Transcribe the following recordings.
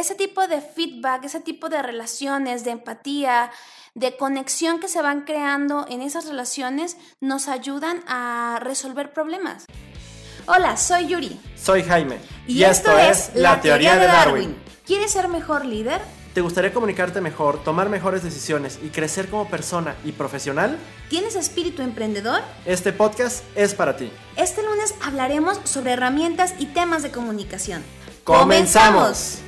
ese tipo de feedback, ese tipo de relaciones, de empatía, de conexión que se van creando en esas relaciones nos ayudan a resolver problemas. Hola, soy Yuri. Soy Jaime. Y, esto, es La Teoría de Darwin. ¿Quieres ser mejor líder? ¿Te gustaría comunicarte mejor, tomar mejores decisiones y crecer como persona y profesional? ¿Tienes espíritu emprendedor? Este podcast es para ti. Este lunes hablaremos sobre herramientas y temas de comunicación. ¡Comenzamos!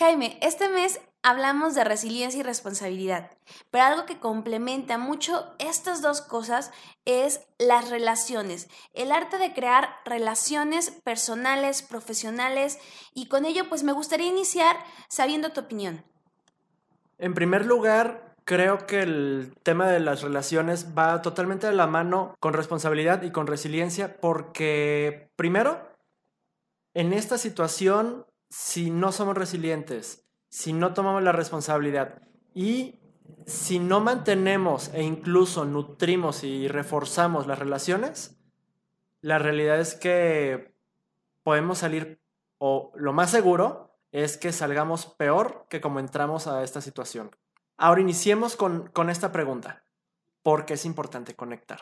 Jaime, este mes hablamos de resiliencia y responsabilidad, pero algo que complementa mucho estas dos cosas es las relaciones, el arte de crear relaciones personales, profesionales, y con ello pues me gustaría iniciar sabiendo tu opinión. En primer lugar, creo que el tema de las relaciones va totalmente de la mano con responsabilidad y con resiliencia porque, primero, en esta situación, si no somos resilientes, si no tomamos la responsabilidad y si no mantenemos e incluso nutrimos y reforzamos las relaciones, la realidad es que podemos salir, o lo más seguro es que salgamos peor que como entramos a esta situación. Ahora iniciemos con, con esta pregunta. ¿Por qué es importante conectar?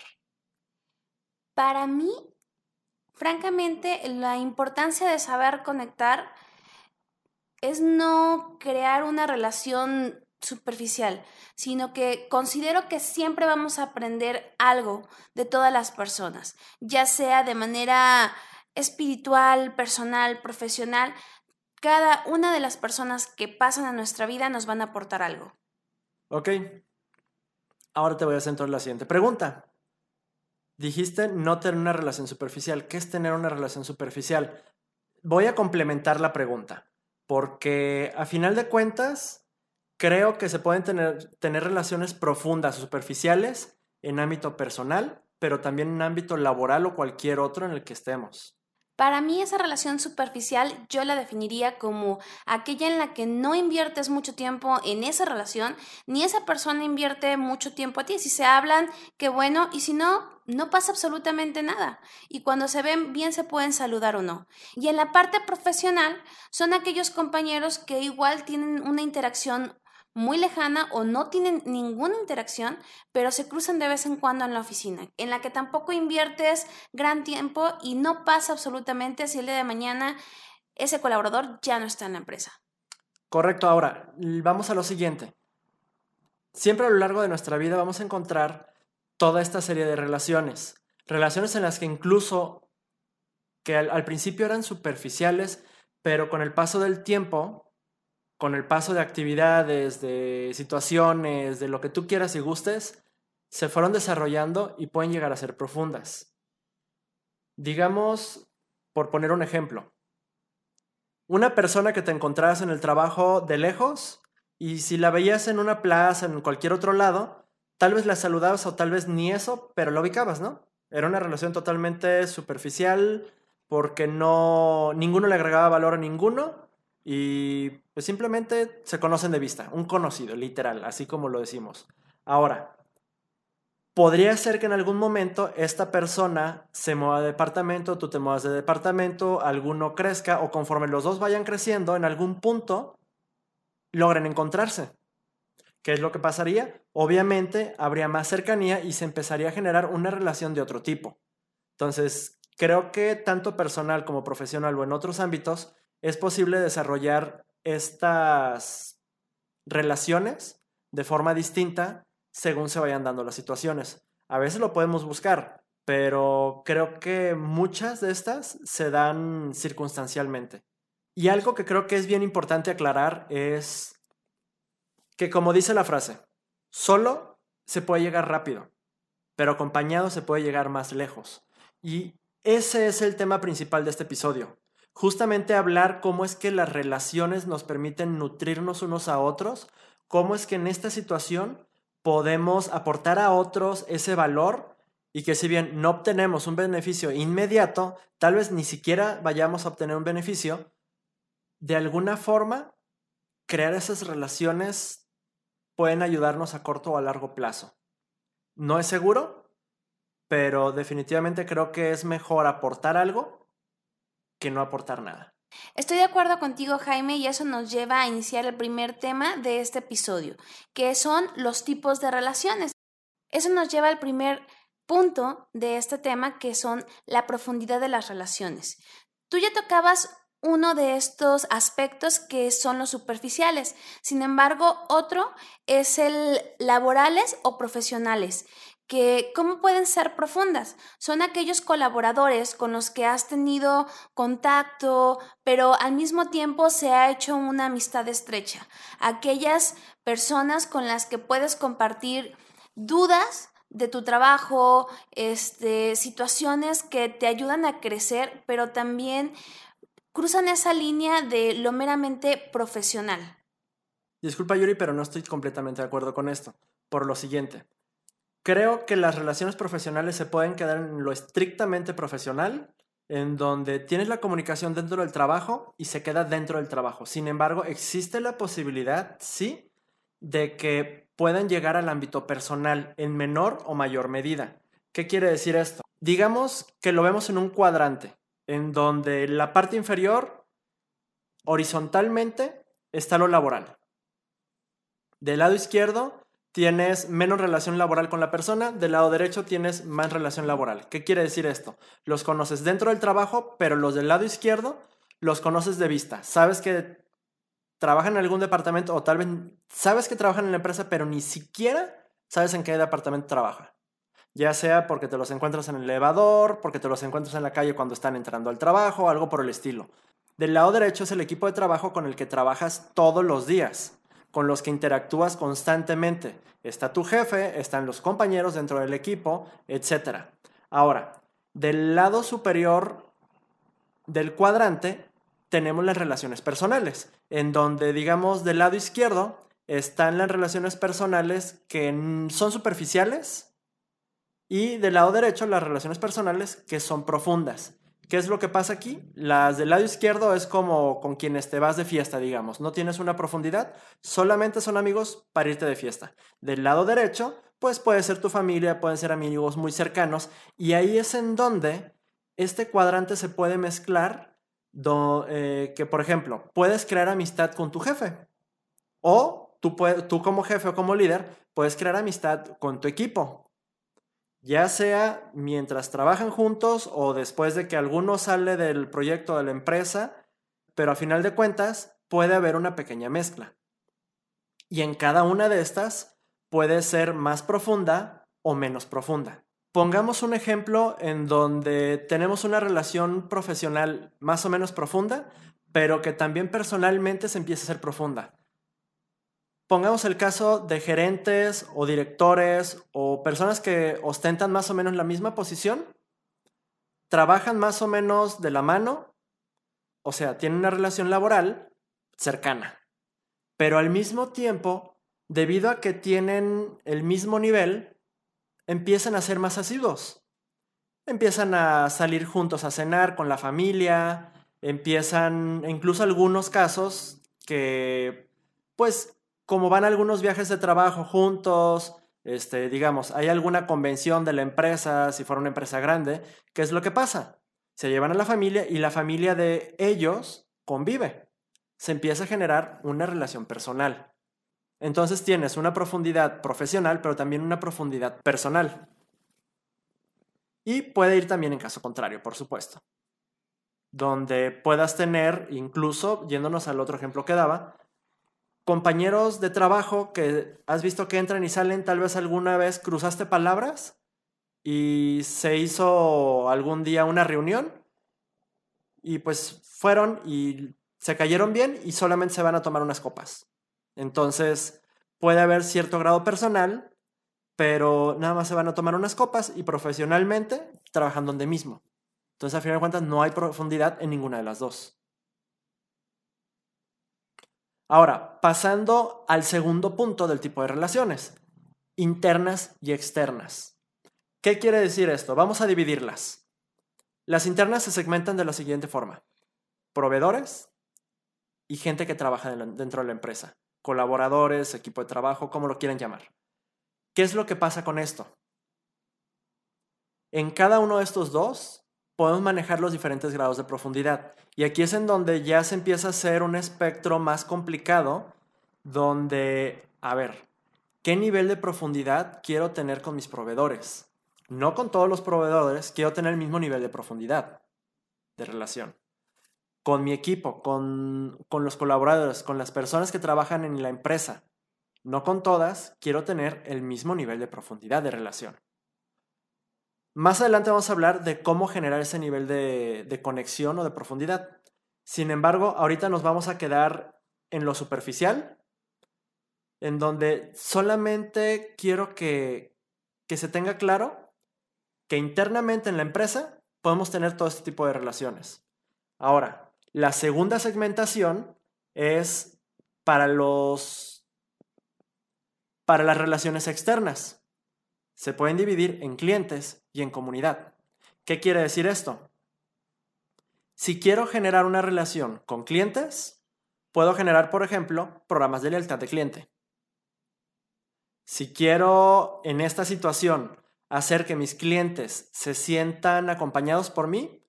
Para mí, francamente, la importancia de saber conectar es no crear una relación superficial, sino que considero que siempre vamos a aprender algo de todas las personas, ya sea de manera espiritual, personal, profesional. Cada una de las personas que pasan a nuestra vida nos van a aportar algo. Ok. Ahora te voy a hacer la siguiente pregunta. Dijiste no tener una relación superficial. ¿Qué es tener una relación superficial? Voy a complementar la pregunta porque a final de cuentas creo que se pueden tener, tener relaciones profundas superficiales en ámbito personal, pero también en ámbito laboral o cualquier otro en el que estemos. Para mí esa relación superficial yo la definiría como aquella en la que no inviertes mucho tiempo en esa relación, ni esa persona invierte mucho tiempo a ti. Si se hablan, qué bueno, y si no, no pasa absolutamente nada. Y cuando se ven bien se pueden saludar o no. Y en la parte profesional son aquellos compañeros que igual tienen una interacción muy lejana o no tienen ninguna interacción, pero se cruzan de vez en cuando en la oficina, en la que tampoco inviertes gran tiempo y no pasa absolutamente si el día de mañana ese colaborador ya no está en la empresa. Correcto, ahora vamos a lo siguiente. Siempre a lo largo de nuestra vida vamos a encontrar toda esta serie de relaciones, relaciones en las que incluso que al, al principio eran superficiales, pero con el paso del tiempo con el paso de actividades, de situaciones, de lo que tú quieras y gustes, se fueron desarrollando y pueden llegar a ser profundas. Digamos, por poner un ejemplo, una persona que te encontrabas en el trabajo de lejos y si la veías en una plaza, en cualquier otro lado, tal vez la saludabas o tal vez ni eso, pero la ubicabas, ¿no? Era una relación totalmente superficial porque no ninguno le agregaba valor a ninguno y pues simplemente se conocen de vista, un conocido, literal, así como lo decimos. Ahora, podría ser que en algún momento esta persona se mueva de departamento, tú te muevas de departamento, alguno crezca o conforme los dos vayan creciendo, en algún punto logren encontrarse. ¿Qué es lo que pasaría? Obviamente habría más cercanía y se empezaría a generar una relación de otro tipo. Entonces, creo que tanto personal como profesional o en otros ámbitos, es posible desarrollar estas relaciones de forma distinta según se vayan dando las situaciones. A veces lo podemos buscar, pero creo que muchas de estas se dan circunstancialmente. Y algo que creo que es bien importante aclarar es que, como dice la frase, solo se puede llegar rápido, pero acompañado se puede llegar más lejos. Y ese es el tema principal de este episodio justamente hablar cómo es que las relaciones nos permiten nutrirnos unos a otros, cómo es que en esta situación podemos aportar a otros ese valor y que si bien no obtenemos un beneficio inmediato, tal vez ni siquiera vayamos a obtener un beneficio, de alguna forma crear esas relaciones pueden ayudarnos a corto o a largo plazo. No es seguro, pero definitivamente creo que es mejor aportar algo que no aportar nada. Estoy de acuerdo contigo, Jaime, y eso nos lleva a iniciar el primer tema de este episodio, que son los tipos de relaciones. Eso nos lleva al primer punto de este tema, que son la profundidad de las relaciones. Tú ya tocabas uno de estos aspectos que son los superficiales. Sin embargo, otro es el laborales o profesionales, que ¿cómo pueden ser profundas? Son aquellos colaboradores con los que has tenido contacto, pero al mismo tiempo se ha hecho una amistad estrecha. Aquellas personas con las que puedes compartir dudas de tu trabajo, este, situaciones que te ayudan a crecer, pero también cruzan esa línea de lo meramente profesional. Disculpa Yuri, pero no estoy completamente de acuerdo con esto. Por lo siguiente, creo que las relaciones profesionales se pueden quedar en lo estrictamente profesional, en donde tienes la comunicación dentro del trabajo y se queda dentro del trabajo. Sin embargo, existe la posibilidad, sí, de que puedan llegar al ámbito personal en menor o mayor medida. ¿Qué quiere decir esto? Digamos que lo vemos en un cuadrante en donde la parte inferior, horizontalmente, está lo laboral. Del lado izquierdo tienes menos relación laboral con la persona, del lado derecho tienes más relación laboral. ¿Qué quiere decir esto? Los conoces dentro del trabajo, pero los del lado izquierdo los conoces de vista. Sabes que trabajan en algún departamento o tal vez sabes que trabajan en la empresa, pero ni siquiera sabes en qué departamento trabaja ya sea porque te los encuentras en el elevador, porque te los encuentras en la calle cuando están entrando al trabajo, algo por el estilo. Del lado derecho es el equipo de trabajo con el que trabajas todos los días, con los que interactúas constantemente. Está tu jefe, están los compañeros dentro del equipo, etc. Ahora, del lado superior del cuadrante tenemos las relaciones personales, en donde digamos del lado izquierdo están las relaciones personales que son superficiales, y del lado derecho, las relaciones personales que son profundas. ¿Qué es lo que pasa aquí? Las del lado izquierdo es como con quienes te vas de fiesta, digamos. No tienes una profundidad, solamente son amigos para irte de fiesta. Del lado derecho, pues puede ser tu familia, pueden ser amigos muy cercanos. Y ahí es en donde este cuadrante se puede mezclar, eh, que por ejemplo, puedes crear amistad con tu jefe. O tú, tú como jefe o como líder, puedes crear amistad con tu equipo, ya sea mientras trabajan juntos o después de que alguno sale del proyecto de la empresa, pero a final de cuentas puede haber una pequeña mezcla. Y en cada una de estas puede ser más profunda o menos profunda. Pongamos un ejemplo en donde tenemos una relación profesional más o menos profunda, pero que también personalmente se empieza a ser profunda. Pongamos el caso de gerentes o directores o personas que ostentan más o menos la misma posición, trabajan más o menos de la mano, o sea, tienen una relación laboral cercana, pero al mismo tiempo, debido a que tienen el mismo nivel, empiezan a ser más asiduos. Empiezan a salir juntos a cenar con la familia, empiezan, incluso algunos casos que, pues, como van algunos viajes de trabajo juntos, este, digamos, hay alguna convención de la empresa, si fuera una empresa grande, ¿qué es lo que pasa? Se llevan a la familia y la familia de ellos convive. Se empieza a generar una relación personal. Entonces tienes una profundidad profesional, pero también una profundidad personal. Y puede ir también en caso contrario, por supuesto. Donde puedas tener, incluso, yéndonos al otro ejemplo que daba, compañeros de trabajo que has visto que entran y salen, tal vez alguna vez cruzaste palabras y se hizo algún día una reunión y pues fueron y se cayeron bien y solamente se van a tomar unas copas. Entonces puede haber cierto grado personal, pero nada más se van a tomar unas copas y profesionalmente trabajan donde mismo. Entonces, a final de cuentas, no hay profundidad en ninguna de las dos. Ahora, pasando al segundo punto del tipo de relaciones, internas y externas. ¿Qué quiere decir esto? Vamos a dividirlas. Las internas se segmentan de la siguiente forma. Proveedores y gente que trabaja dentro de la empresa. Colaboradores, equipo de trabajo, como lo quieran llamar. ¿Qué es lo que pasa con esto? En cada uno de estos dos podemos manejar los diferentes grados de profundidad. Y aquí es en donde ya se empieza a hacer un espectro más complicado, donde, a ver, ¿qué nivel de profundidad quiero tener con mis proveedores? No con todos los proveedores, quiero tener el mismo nivel de profundidad de relación. Con mi equipo, con, con los colaboradores, con las personas que trabajan en la empresa, no con todas, quiero tener el mismo nivel de profundidad de relación. Más adelante vamos a hablar de cómo generar ese nivel de, conexión o de profundidad. Sin embargo, ahorita nos vamos a quedar en lo superficial, en donde solamente quiero que, que se tenga claro que internamente en la empresa podemos tener todo este tipo de relaciones. Ahora, la segunda segmentación es para los para las relaciones externas se pueden dividir en clientes y en comunidad. ¿Qué quiere decir esto? Si quiero generar una relación con clientes, puedo generar, por ejemplo, programas de lealtad de cliente. Si quiero en esta situación hacer que mis clientes se sientan acompañados por mí,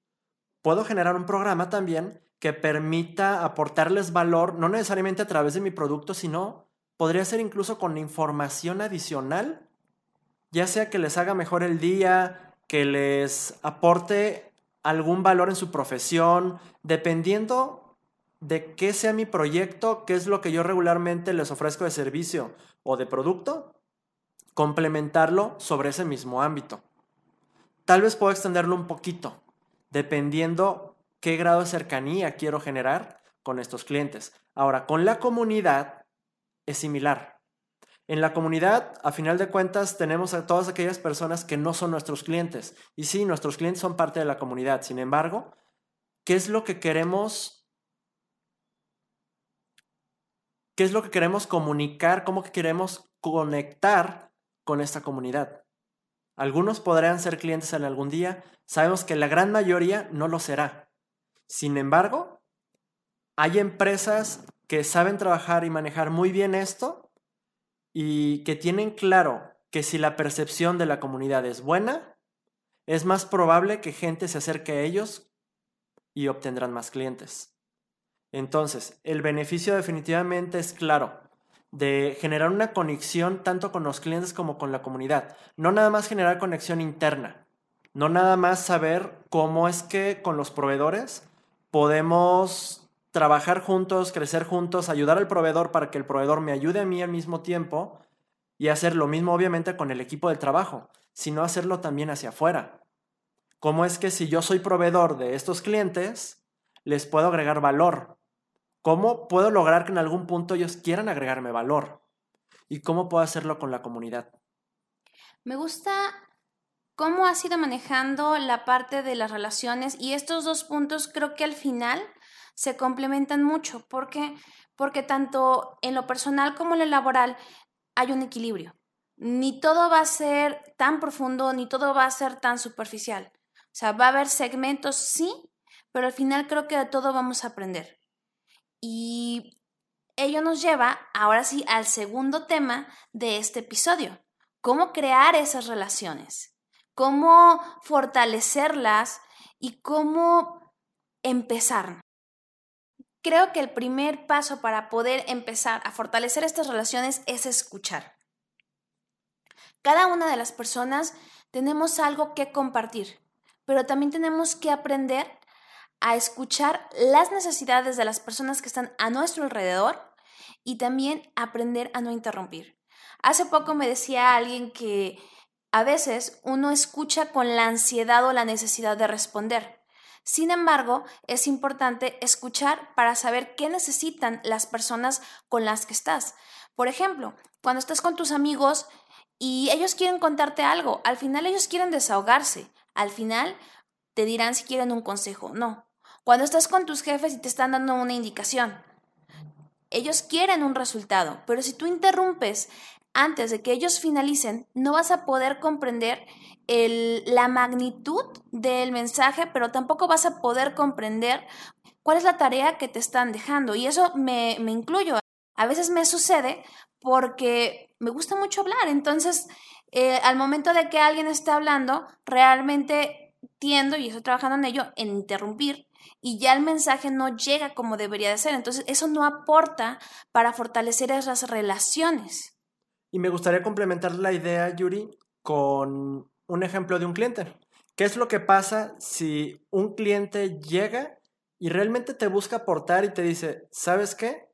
puedo generar un programa también que permita aportarles valor, no necesariamente a través de mi producto, sino podría ser incluso con información adicional ya sea que les haga mejor el día, que les aporte algún valor en su profesión, dependiendo de qué sea mi proyecto, qué es lo que yo regularmente les ofrezco de servicio o de producto, complementarlo sobre ese mismo ámbito. Tal vez puedo extenderlo un poquito, dependiendo qué grado de cercanía quiero generar con estos clientes. Ahora, con la comunidad es similar. En la comunidad, a final de cuentas, tenemos a todas aquellas personas que no son nuestros clientes. Y sí, nuestros clientes son parte de la comunidad. Sin embargo, ¿qué es lo que queremos? ¿Qué es lo que queremos comunicar? ¿Cómo que queremos conectar con esta comunidad? Algunos podrán ser clientes en algún día. Sabemos que la gran mayoría no lo será. Sin embargo, hay empresas que saben trabajar y manejar muy bien esto y que tienen claro que si la percepción de la comunidad es buena, es más probable que gente se acerque a ellos y obtendrán más clientes. Entonces, el beneficio definitivamente es claro de generar una conexión tanto con los clientes como con la comunidad. No nada más generar conexión interna, no nada más saber cómo es que con los proveedores podemos trabajar juntos, crecer juntos, ayudar al proveedor para que el proveedor me ayude a mí al mismo tiempo y hacer lo mismo obviamente con el equipo del trabajo, sino hacerlo también hacia afuera. ¿Cómo es que si yo soy proveedor de estos clientes, les puedo agregar valor? ¿Cómo puedo lograr que en algún punto ellos quieran agregarme valor? ¿Y cómo puedo hacerlo con la comunidad? Me gusta cómo has ido manejando la parte de las relaciones y estos dos puntos creo que al final se complementan mucho. ¿Por qué? Porque tanto en lo personal como en lo laboral hay un equilibrio. Ni todo va a ser tan profundo, ni todo va a ser tan superficial. O sea, va a haber segmentos, sí, pero al final creo que de todo vamos a aprender. Y ello nos lleva ahora sí al segundo tema de este episodio. Cómo crear esas relaciones, cómo fortalecerlas y cómo empezar. Creo que el primer paso para poder empezar a fortalecer estas relaciones es escuchar. Cada una de las personas tenemos algo que compartir, pero también tenemos que aprender a escuchar las necesidades de las personas que están a nuestro alrededor y también aprender a no interrumpir. Hace poco me decía alguien que a veces uno escucha con la ansiedad o la necesidad de responder. Sin embargo, es importante escuchar para saber qué necesitan las personas con las que estás. Por ejemplo, cuando estás con tus amigos y ellos quieren contarte algo, al final ellos quieren desahogarse, al final te dirán si quieren un consejo, no. Cuando estás con tus jefes y te están dando una indicación, ellos quieren un resultado, pero si tú interrumpes antes de que ellos finalicen, no vas a poder comprender la magnitud del mensaje, pero tampoco vas a poder comprender cuál es la tarea que te están dejando. Y eso me, incluyo. A veces me sucede porque me gusta mucho hablar. Entonces, eh, al momento de que alguien está hablando, realmente tiendo y estoy trabajando en ello, en interrumpir y ya el mensaje no llega como debería de ser. Entonces, eso no aporta para fortalecer esas relaciones. Y me gustaría complementar la idea, Yuri, con un ejemplo de un cliente. ¿Qué es lo que pasa si un cliente llega y realmente te busca aportar y te dice, ¿sabes qué?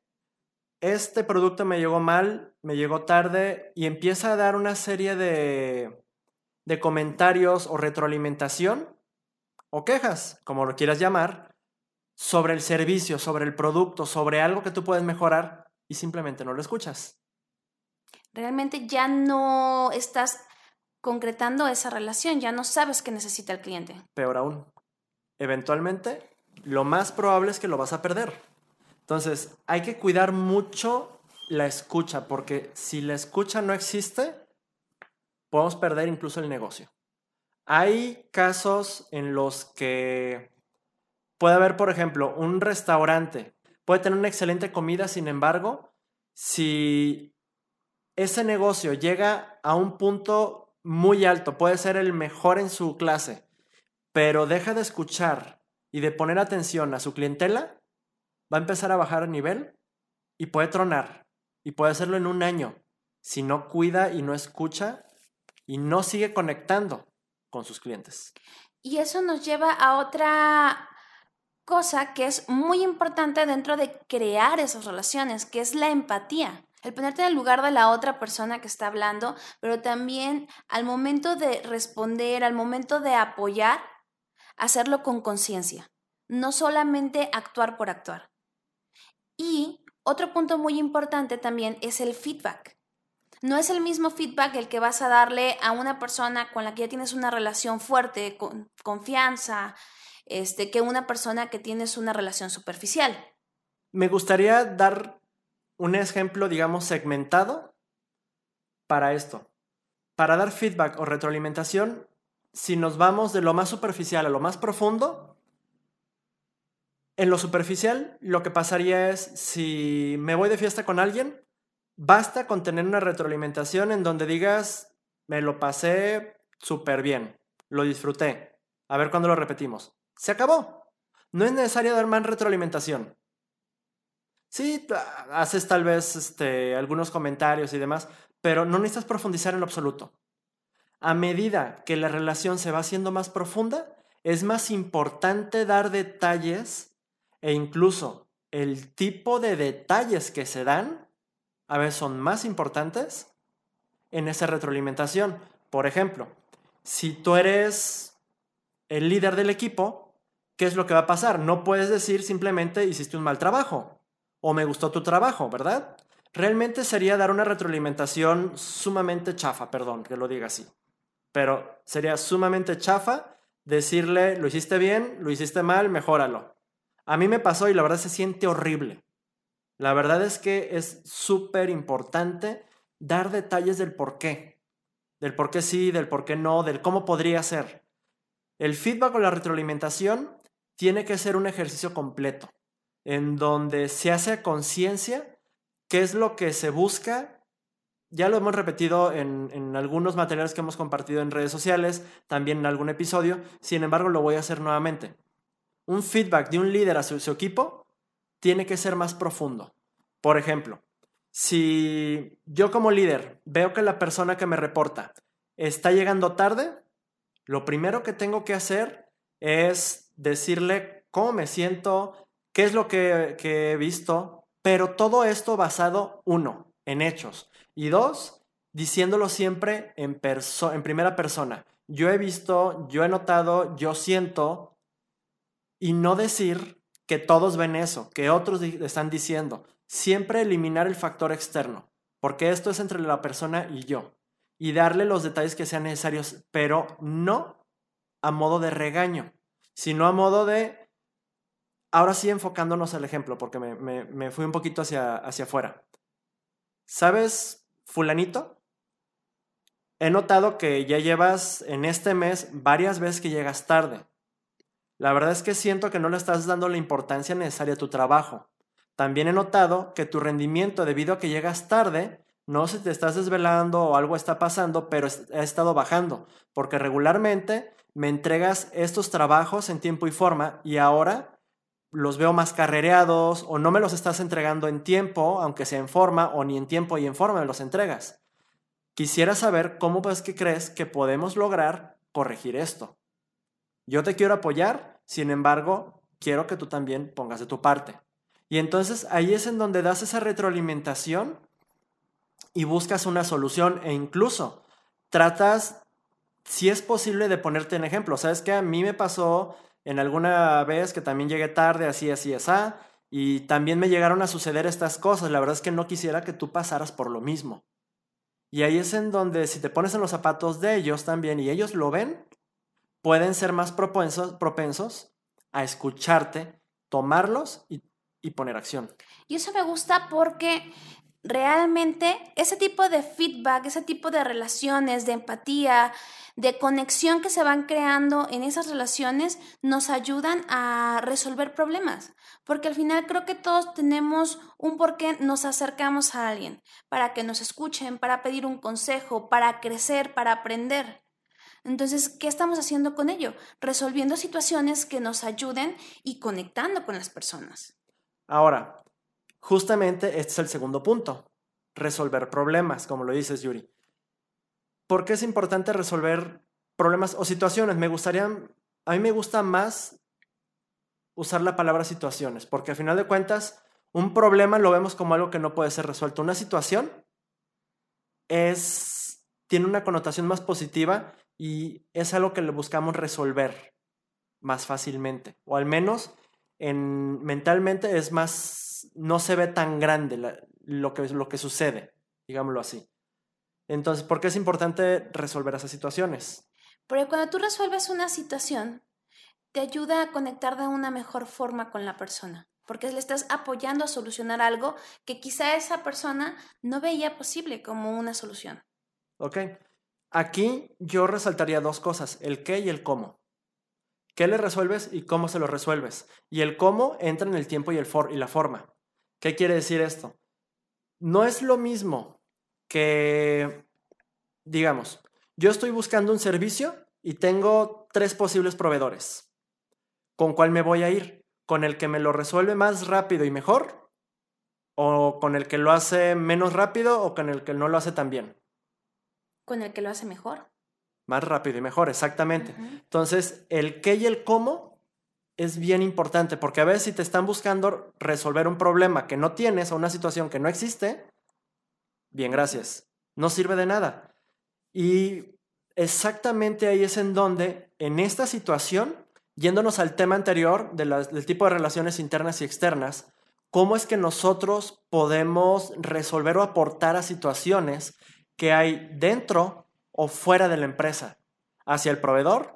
Este producto me llegó mal, me llegó tarde y empieza a dar una serie de, de comentarios o retroalimentación o quejas, como lo quieras llamar, sobre el servicio, sobre el producto, sobre algo que tú puedes mejorar y simplemente no lo escuchas. Realmente ya no estás concretando esa relación, ya no sabes qué necesita el cliente. Peor aún, eventualmente lo más probable es que lo vas a perder. Entonces, hay que cuidar mucho la escucha, porque si la escucha no existe, podemos perder incluso el negocio. Hay casos en los que puede haber, por ejemplo, un restaurante, puede tener una excelente comida, sin embargo, si ese negocio llega a un punto muy alto, puede ser el mejor en su clase, pero deja de escuchar y de poner atención a su clientela, va a empezar a bajar a nivel y puede tronar. Y puede hacerlo en un año si no cuida y no escucha y no sigue conectando con sus clientes. Y eso nos lleva a otra cosa que es muy importante dentro de crear esas relaciones, que es la empatía. El ponerte en el lugar de la otra persona que está hablando, pero también al momento de responder, al momento de apoyar, hacerlo con conciencia, no solamente actuar por actuar. Y otro punto muy importante también es el feedback. No es el mismo feedback el que vas a darle a una persona con la que ya tienes una relación fuerte, con confianza, este, que una persona que tienes una relación superficial. Me gustaría dar un ejemplo, digamos, segmentado para esto. Para dar feedback o retroalimentación, si nos vamos de lo más superficial a lo más profundo, en lo superficial lo que pasaría es si me voy de fiesta con alguien, Basta con tener una retroalimentación en donde digas, me lo pasé súper bien, lo disfruté. A ver cuándo lo repetimos. Se acabó. No es necesario dar más retroalimentación. Sí, haces tal vez este, algunos comentarios y demás, pero no necesitas profundizar en lo absoluto. A medida que la relación se va haciendo más profunda, es más importante dar detalles e incluso el tipo de detalles que se dan a veces son más importantes en esa retroalimentación. Por ejemplo, si tú eres el líder del equipo, ¿qué es lo que va a pasar? No puedes decir simplemente hiciste un mal trabajo o me gustó tu trabajo, ¿verdad? Realmente sería dar una retroalimentación sumamente chafa, perdón que lo diga así. Pero sería sumamente chafa decirle lo hiciste bien, lo hiciste mal, mejóralo. A mí me pasó y la verdad se siente horrible. La verdad es que es súper importante dar detalles del por qué. Del por qué sí, del por qué no, del cómo podría ser. El feedback o la retroalimentación tiene que ser un ejercicio completo, en donde se hace conciencia qué es lo que se busca. Ya lo hemos repetido en, en, algunos materiales que hemos compartido en redes sociales, también en algún episodio, sin embargo lo voy a hacer nuevamente. Un feedback de un líder a su equipo tiene que ser más profundo. Por ejemplo, si yo como líder veo que la persona que me reporta está llegando tarde, lo primero que tengo que hacer es decirle cómo me siento, qué es lo que, he visto, pero todo esto basado, uno, en hechos, y dos, diciéndolo siempre en, en primera persona. Yo he visto, yo he notado, yo siento, y no decir que todos ven eso, que otros están diciendo. Siempre eliminar el factor externo, porque esto es entre la persona y yo. Y darle los detalles que sean necesarios, pero no a modo de regaño, sino a modo de... Ahora sí enfocándonos al ejemplo, porque me, fui un poquito hacia, hacia afuera. ¿Sabes, fulanito? He notado que ya llevas en este mes varias veces que llegas tarde. La verdad es que siento que no le estás dando la importancia necesaria a tu trabajo. También he notado que tu rendimiento, debido a que llegas tarde, no se te estás desvelando o algo está pasando, pero ha estado bajando, porque regularmente me entregas estos trabajos en tiempo y forma y ahora los veo más carrereados o no me los estás entregando en tiempo, aunque sea en forma, o ni en tiempo y en forma me los entregas. Quisiera saber cómo es que crees que podemos lograr corregir esto. Yo te quiero apoyar, sin embargo, quiero que tú también pongas de tu parte. Y entonces ahí es en donde das esa retroalimentación y buscas una solución e incluso tratas, si es posible, de ponerte en ejemplo. Sabes que a mí me pasó en alguna vez que también llegué tarde, así, así, así, y también me llegaron a suceder estas cosas. La verdad es que no quisiera que tú pasaras por lo mismo. Y ahí es en donde si te pones en los zapatos de ellos también y ellos lo ven, pueden ser más propensos, propensos a escucharte, tomarlos y, y poner acción. Y eso me gusta porque realmente ese tipo de feedback, ese tipo de relaciones, de empatía, de conexión que se van creando en esas relaciones nos ayudan a resolver problemas. Porque al final creo que todos tenemos un por qué nos acercamos a alguien, para que nos escuchen, para pedir un consejo, para crecer, para aprender. Entonces, ¿qué estamos haciendo con ello? Resolviendo situaciones que nos ayuden y conectando con las personas. Ahora, Justamente este es el segundo punto, resolver problemas, como lo dices, Yuri. ¿Por qué es importante resolver problemas o situaciones? Me gustaría, a mí me gusta más usar la palabra situaciones, porque al final de cuentas, un problema lo vemos como algo que no puede ser resuelto. Una situación es, tiene una connotación más positiva y es algo que le buscamos resolver más fácilmente, o al menos en, mentalmente es más no se ve tan grande lo, que, lo que sucede, digámoslo así. Entonces, ¿por qué es importante resolver esas situaciones? Porque cuando tú resuelves una situación, te ayuda a conectar de una mejor forma con la persona, porque le estás apoyando a solucionar algo que quizá esa persona no veía posible como una solución. Ok. Aquí yo resaltaría dos cosas, el qué y el cómo. ¿Qué le resuelves y cómo se lo resuelves? Y el cómo entra en el tiempo y, el for y la forma. ¿Qué quiere decir esto? No es lo mismo que, digamos, yo estoy buscando un servicio y tengo tres posibles proveedores. ¿Con cuál me voy a ir? ¿Con el que me lo resuelve más rápido y mejor? ¿O con el que lo hace menos rápido o con el que no lo hace tan bien? Con el que lo hace mejor. Más rápido y mejor, exactamente. Entonces, el qué y el cómo es bien importante porque a veces si te están buscando resolver un problema que no tienes o una situación que no existe, bien, gracias. No sirve de nada. Y exactamente ahí es en donde, en esta situación, yéndonos al tema anterior del tipo de relaciones internas y externas, cómo es que nosotros podemos resolver o aportar a situaciones que hay dentro o fuera de la empresa, hacia el proveedor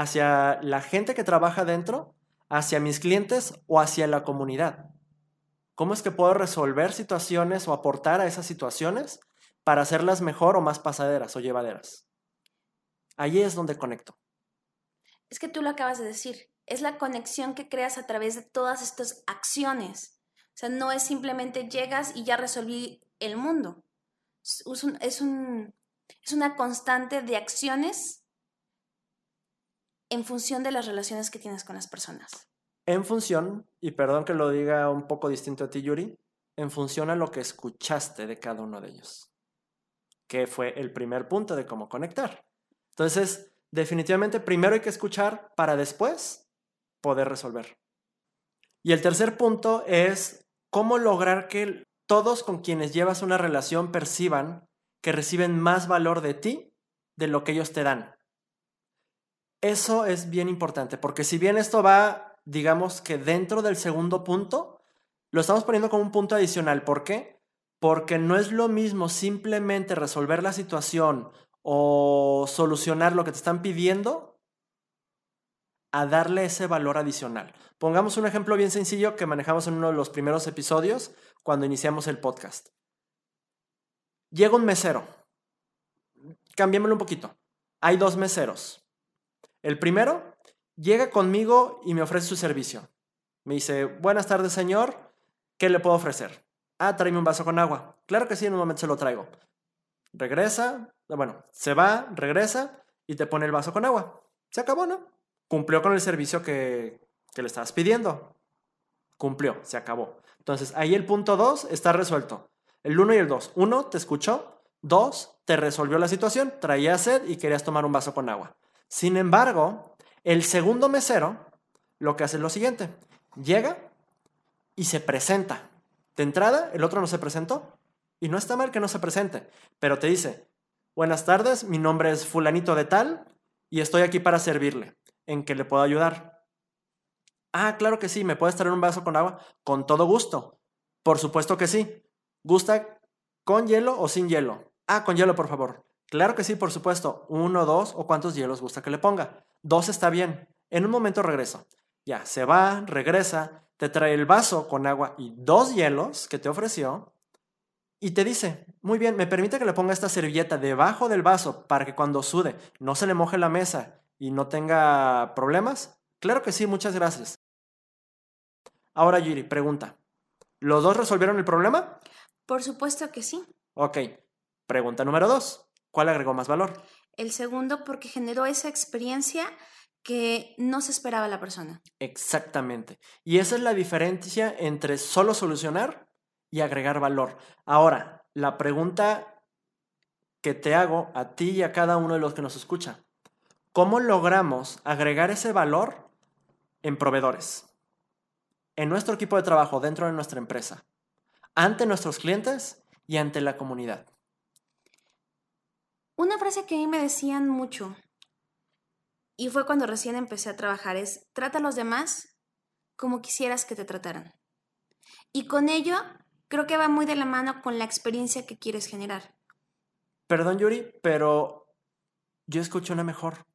hacia la gente que trabaja dentro, hacia mis clientes o hacia la comunidad. ¿Cómo es que puedo resolver situaciones o aportar a esas situaciones para hacerlas mejor o más pasaderas o llevaderas? Ahí es donde conecto. Es que tú lo acabas de decir, es la conexión que creas a través de todas estas acciones. O sea, no es simplemente llegas y ya resolví el mundo. Es, es una constante de acciones en función de las relaciones que tienes con las personas. En función, y perdón que lo diga un poco distinto a ti, Yuri, en función a lo que escuchaste de cada uno de ellos, que fue el primer punto de cómo conectar. Entonces, definitivamente primero hay que escuchar para después poder resolver. Y el tercer punto es cómo lograr que todos con quienes llevas una relación perciban que reciben más valor de ti de lo que ellos te dan. Eso es bien importante, porque si bien esto va, digamos que dentro del segundo punto, lo estamos poniendo como un punto adicional. ¿Por qué? Porque no es lo mismo simplemente resolver la situación o solucionar lo que te están pidiendo a darle ese valor adicional. Pongamos un ejemplo bien sencillo que manejamos en uno de los primeros episodios cuando iniciamos el podcast. Llega un mesero. Cambiémoslo un poquito. Hay dos meseros. El primero llega conmigo y me ofrece su servicio. Me dice, buenas tardes señor, ¿qué le puedo ofrecer? Ah, tráeme un vaso con agua. Claro que sí, en un momento se lo traigo. Regresa, bueno, se va, regresa y te pone el vaso con agua. Se acabó, ¿no? Cumplió con el servicio que, que le estabas pidiendo. Cumplió, se acabó. Entonces, ahí el punto 2 está resuelto. El 1 y el 2. 1 te escuchó. 2 te resolvió la situación. Traía sed y querías tomar un vaso con agua. Sin embargo, el segundo mesero lo que hace es lo siguiente. Llega y se presenta. De entrada, el otro no se presentó. Y no está mal que no se presente, pero te dice, buenas tardes, mi nombre es fulanito de tal y estoy aquí para servirle. ¿En qué le puedo ayudar? Ah, claro que sí, ¿me puedes traer un vaso con agua? Con todo gusto. Por supuesto que sí. ¿Gusta con hielo o sin hielo? Ah, con hielo, por favor. Claro que sí, por supuesto. Uno, dos o cuántos hielos gusta que le ponga. Dos está bien. En un momento regreso. Ya, se va, regresa, te trae el vaso con agua y dos hielos que te ofreció y te dice, muy bien, ¿me permite que le ponga esta servilleta debajo del vaso para que cuando sude no se le moje la mesa y no tenga problemas? Claro que sí, muchas gracias. Ahora, Yuri, pregunta. ¿Los dos resolvieron el problema? Por supuesto que sí. Ok. Pregunta número dos. ¿Cuál agregó más valor? El segundo porque generó esa experiencia que no se esperaba la persona. Exactamente. Y esa es la diferencia entre solo solucionar y agregar valor. Ahora, la pregunta que te hago a ti y a cada uno de los que nos escucha. ¿Cómo logramos agregar ese valor en proveedores? En nuestro equipo de trabajo, dentro de nuestra empresa, ante nuestros clientes y ante la comunidad. Una frase que a mí me decían mucho y fue cuando recién empecé a trabajar, es trata a los demás como quisieras que te trataran. Y con ello creo que va muy de la mano con la experiencia que quieres generar. Perdón, Yuri, pero yo escucho una mejor.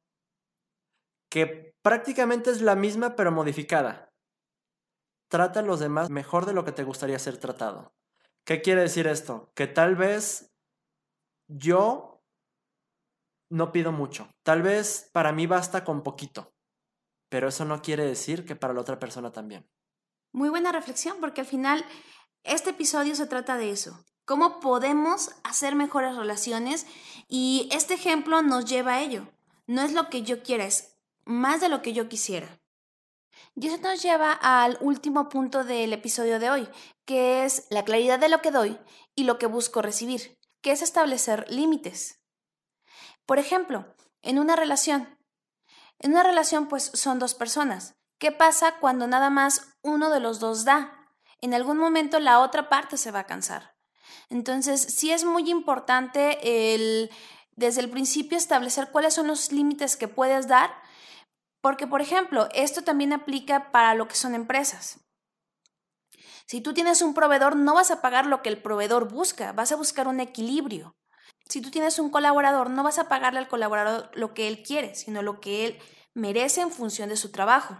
Que prácticamente es la misma pero modificada. Trata a los demás mejor de lo que te gustaría ser tratado. ¿Qué quiere decir esto? Que tal vez yo no pido mucho. Tal vez para mí basta con poquito, pero eso no quiere decir que para la otra persona también. Muy buena reflexión, porque al final este episodio se trata de eso. ¿Cómo podemos hacer mejores relaciones? Y este ejemplo nos lleva a ello. No es lo que yo quiera, es más de lo que yo quisiera. Y eso nos lleva al último punto del episodio de hoy, que es la claridad de lo que doy y lo que busco recibir, que es establecer límites. Por ejemplo, en una relación. En una relación pues son dos personas. ¿Qué pasa cuando nada más uno de los dos da? En algún momento la otra parte se va a cansar. Entonces, sí es muy importante el, desde el principio establecer cuáles son los límites que puedes dar, porque, por ejemplo, esto también aplica para lo que son empresas. Si tú tienes un proveedor, no vas a pagar lo que el proveedor busca, vas a buscar un equilibrio. Si tú tienes un colaborador, no vas a pagarle al colaborador lo que él quiere, sino lo que él merece en función de su trabajo.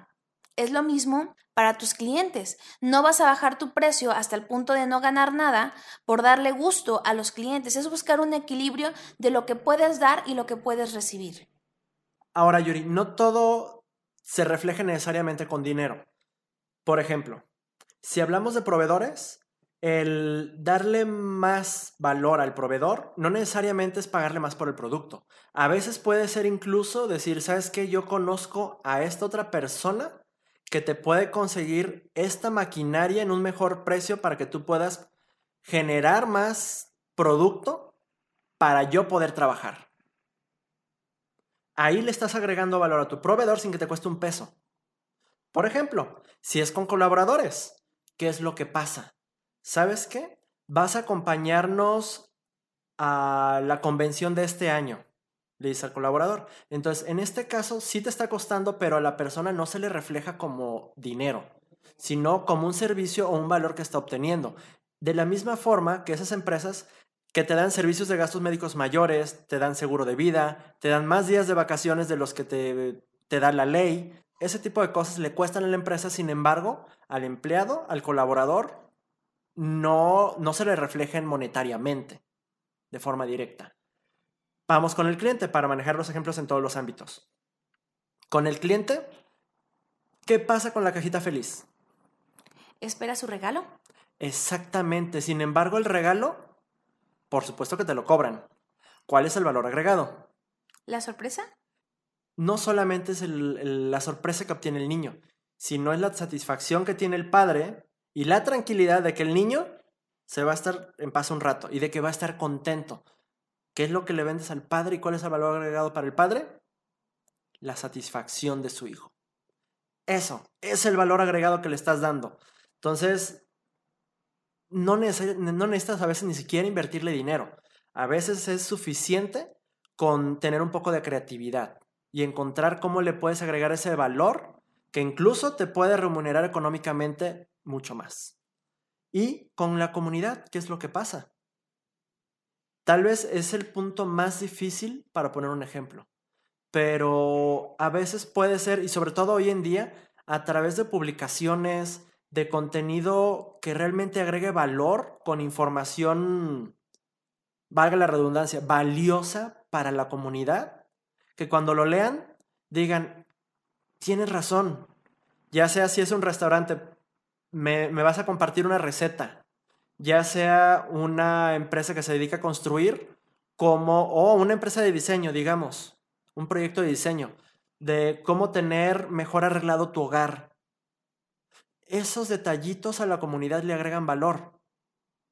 Es lo mismo para tus clientes. No vas a bajar tu precio hasta el punto de no ganar nada por darle gusto a los clientes. Es buscar un equilibrio de lo que puedes dar y lo que puedes recibir. Ahora, Yuri, no todo se refleja necesariamente con dinero. Por ejemplo, si hablamos de proveedores, el darle más valor al proveedor no necesariamente es pagarle más por el producto. A veces puede ser incluso decir, ¿sabes qué? Yo conozco a esta otra persona que te puede conseguir esta maquinaria en un mejor precio para que tú puedas generar más producto para yo poder trabajar. Ahí le estás agregando valor a tu proveedor sin que te cueste un peso. Por ejemplo, si es con colaboradores, ¿qué es lo que pasa? ¿Sabes qué? Vas a acompañarnos a la convención de este año, le dice al colaborador. Entonces, en este caso sí te está costando, pero a la persona no se le refleja como dinero, sino como un servicio o un valor que está obteniendo. De la misma forma que esas empresas que te dan servicios de gastos médicos mayores, te dan seguro de vida, te dan más días de vacaciones de los que te, te da la ley, ese tipo de cosas le cuestan a la empresa, sin embargo, al empleado, al colaborador, no, no se le reflejen monetariamente de forma directa. Vamos con el cliente para manejar los ejemplos en todos los ámbitos. Con el cliente, ¿qué pasa con la cajita feliz? ¿Espera su regalo? Exactamente. Sin embargo, el regalo, por supuesto que te lo cobran. ¿Cuál es el valor agregado? ¿La sorpresa? no solamente es la sorpresa que obtiene el niño, sino es la satisfacción que tiene el padre y la tranquilidad de que el niño se va a estar en paz un rato y de que va a estar contento. ¿Qué es lo que le vendes al padre y cuál es el valor agregado para el padre? La satisfacción de su hijo. Eso es el valor agregado que le estás dando. Entonces, no, no necesitas a veces ni siquiera invertirle dinero. A veces es suficiente con tener un poco de creatividad y encontrar cómo le puedes agregar ese valor que incluso te puede remunerar económicamente mucho más. Y con la comunidad, ¿qué es lo que pasa? Tal vez es el punto más difícil para poner un ejemplo, pero a veces puede ser, y sobre todo hoy en día, a través de publicaciones, de contenido que realmente agregue valor con información, valga la redundancia, valiosa para la comunidad, que cuando lo lean digan, tienes razón, ya sea si es un restaurante, me, vas a compartir una receta, ya sea una empresa que se dedica a construir, como, o una empresa de diseño, digamos, un proyecto de diseño, de cómo tener mejor arreglado tu hogar. Esos detallitos a la comunidad le agregan valor.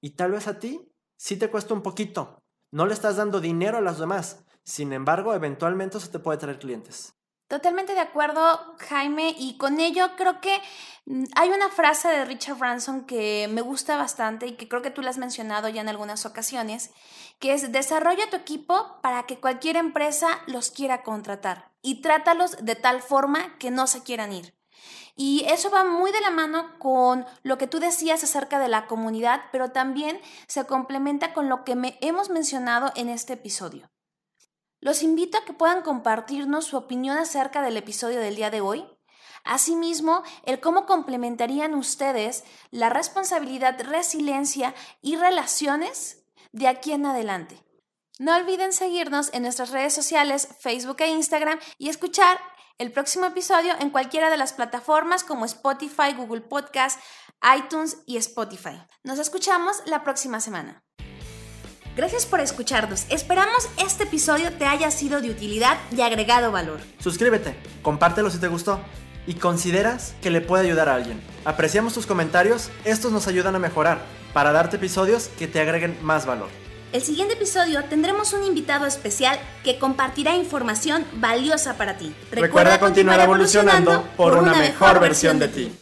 Y tal vez a ti sí te cuesta un poquito. No le estás dando dinero a las demás. Sin embargo, eventualmente se te puede traer clientes. Totalmente de acuerdo, Jaime, y con ello creo que mm, hay una frase de Richard Branson que me gusta bastante y que creo que tú la has mencionado ya en algunas ocasiones, que es desarrolla tu equipo para que cualquier empresa los quiera contratar y trátalos de tal forma que no se quieran ir. Y eso va muy de la mano con lo que tú decías acerca de la comunidad, pero también se complementa con lo que me hemos mencionado en este episodio. Los invito a que puedan compartirnos su opinión acerca del episodio del día de hoy. Asimismo, el cómo complementarían ustedes la responsabilidad, resiliencia y relaciones de aquí en adelante. No olviden seguirnos en nuestras redes sociales, Facebook e Instagram y escuchar el próximo episodio en cualquiera de las plataformas como Spotify, Google Podcast, iTunes y Spotify. Nos escuchamos la próxima semana. Gracias por escucharnos. Esperamos este episodio te haya sido de utilidad y agregado valor. Suscríbete, compártelo si te gustó y consideras que le puede ayudar a alguien. Apreciamos tus comentarios, estos nos ayudan a mejorar para darte episodios que te agreguen más valor. El siguiente episodio tendremos un invitado especial que compartirá información valiosa para ti. Recuerda, continuar, evolucionando, por una, mejor versión de ti.